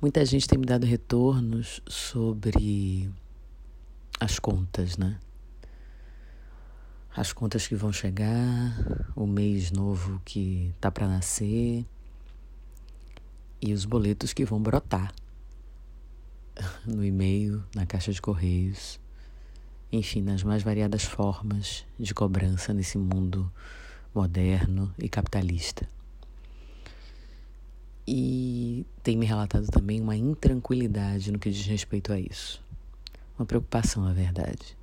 Muita gente tem me dado retornos sobre as contas, né? As contas que vão chegar, o mês novo que tá para nascer e os boletos que vão brotar no e-mail, na caixa de correios, enfim, nas mais variadas formas de cobrança nesse mundo moderno e capitalista. E tem me relatado também uma intranquilidade no que diz respeito a isso. Uma preocupação, na verdade.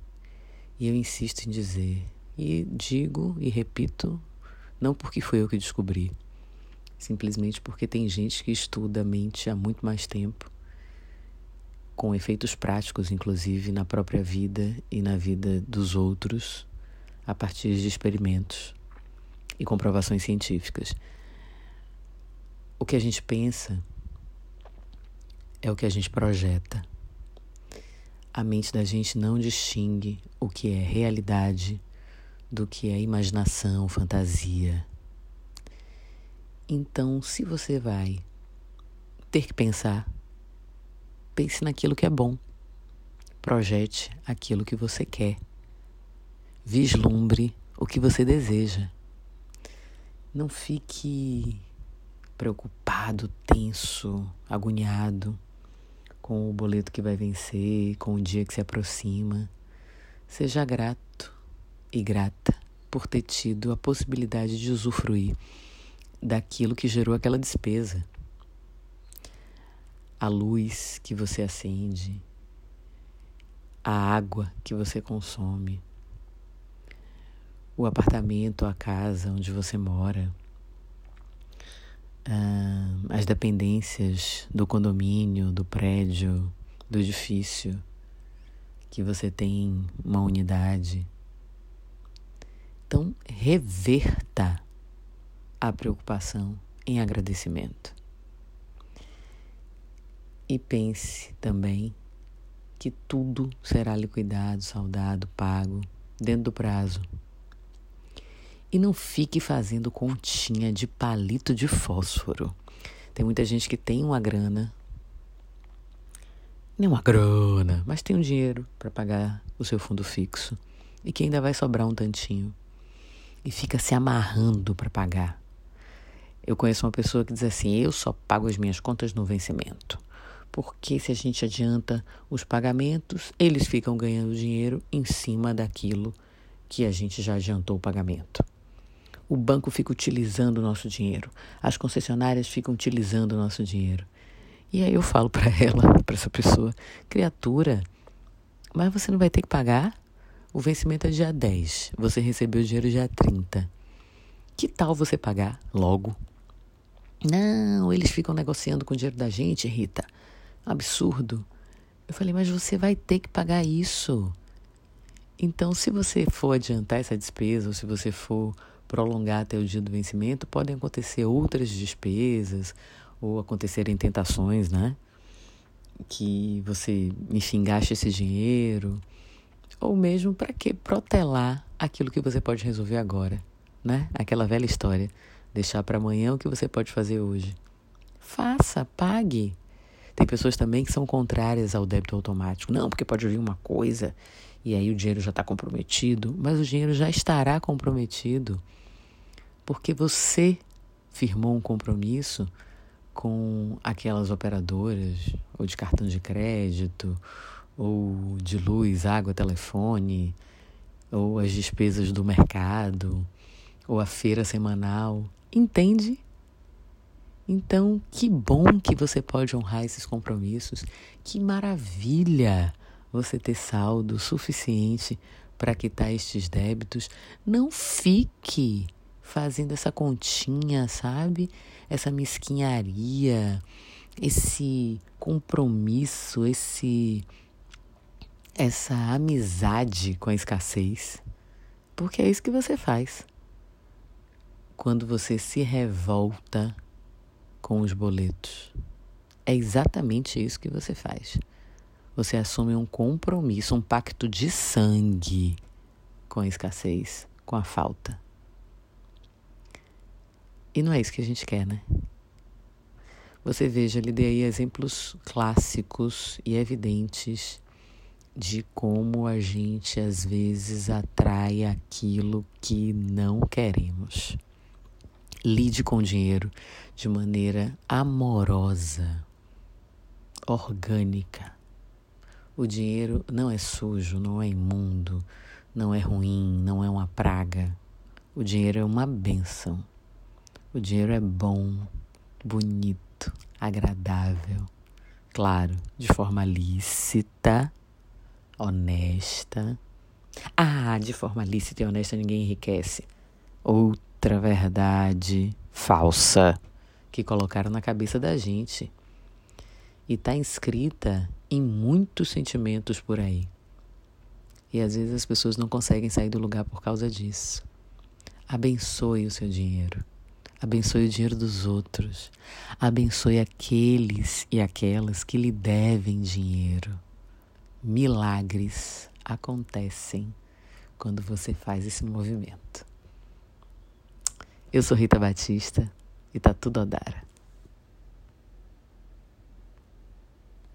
E eu insisto em dizer, e digo e repito, não porque foi eu que descobri, simplesmente porque tem gente que estuda a mente há muito mais tempo, com efeitos práticos, inclusive, na própria vida e na vida dos outros, a partir de experimentos e comprovações científicas. O que a gente pensa é o que a gente projeta. A mente da gente não distingue o que é realidade do que é imaginação, fantasia. Então, se você vai ter que pensar, pense naquilo que é bom. Projete aquilo que você quer. Vislumbre o que você deseja. Não fique preocupado, tenso, agoniado com o boleto que vai vencer, com o dia que se aproxima. Seja grato e grata por ter tido a possibilidade de usufruir daquilo que gerou aquela despesa. A luz que você acende, a água que você consome, o apartamento, a casa onde você mora uh, as dependências do condomínio, do prédio, do edifício, que você tem uma unidade. Então, reverta a preocupação em agradecimento. E pense também que tudo será liquidado, saudado, pago dentro do prazo e não fique fazendo continha de palito de fósforo. Tem muita gente que tem uma grana, nem uma grana, mas tem um dinheiro para pagar o seu fundo fixo e que ainda vai sobrar um tantinho e fica se amarrando para pagar. Eu conheço uma pessoa que diz assim: eu só pago as minhas contas no vencimento. Porque se a gente adianta os pagamentos, eles ficam ganhando dinheiro em cima daquilo que a gente já adiantou o pagamento o banco fica utilizando o nosso dinheiro, as concessionárias ficam utilizando o nosso dinheiro. E aí eu falo para ela, para essa pessoa, criatura, mas você não vai ter que pagar? O vencimento é dia 10, você recebeu o dinheiro dia 30. Que tal você pagar logo? Não, eles ficam negociando com o dinheiro da gente, Rita. Absurdo. Eu falei, mas você vai ter que pagar isso. Então, se você for adiantar essa despesa, ou se você for prolongar até o dia do vencimento, podem acontecer outras despesas ou acontecerem tentações, né? Que você, enfim, gaste esse dinheiro. Ou mesmo para que protelar aquilo que você pode resolver agora, né? Aquela velha história. Deixar para amanhã o que você pode fazer hoje. Faça, pague. Tem pessoas também que são contrárias ao débito automático. Não, porque pode vir uma coisa e aí o dinheiro já está comprometido, mas o dinheiro já estará comprometido porque você firmou um compromisso com aquelas operadoras, ou de cartão de crédito, ou de luz, água, telefone, ou as despesas do mercado, ou a feira semanal. Entende? Então, que bom que você pode honrar esses compromissos. Que maravilha você ter saldo suficiente para quitar estes débitos. Não fique fazendo essa continha, sabe? Essa mesquinharia, esse compromisso, esse essa amizade com a escassez. Porque é isso que você faz. Quando você se revolta com os boletos. É exatamente isso que você faz. Você assume um compromisso, um pacto de sangue com a escassez, com a falta. E não é isso que a gente quer, né? Você veja, lhe dei exemplos clássicos e evidentes de como a gente às vezes atrai aquilo que não queremos. Lide com o dinheiro de maneira amorosa, orgânica. O dinheiro não é sujo, não é imundo, não é ruim, não é uma praga. O dinheiro é uma benção. O dinheiro é bom, bonito, agradável. Claro, de forma lícita, honesta. Ah, de forma lícita e honesta ninguém enriquece. Outra verdade falsa que colocaram na cabeça da gente e está inscrita em muitos sentimentos por aí. E às vezes as pessoas não conseguem sair do lugar por causa disso. Abençoe o seu dinheiro. Abençoe o dinheiro dos outros. Abençoe aqueles e aquelas que lhe devem dinheiro. Milagres acontecem quando você faz esse movimento. Eu sou Rita Batista e tá tudo a dar.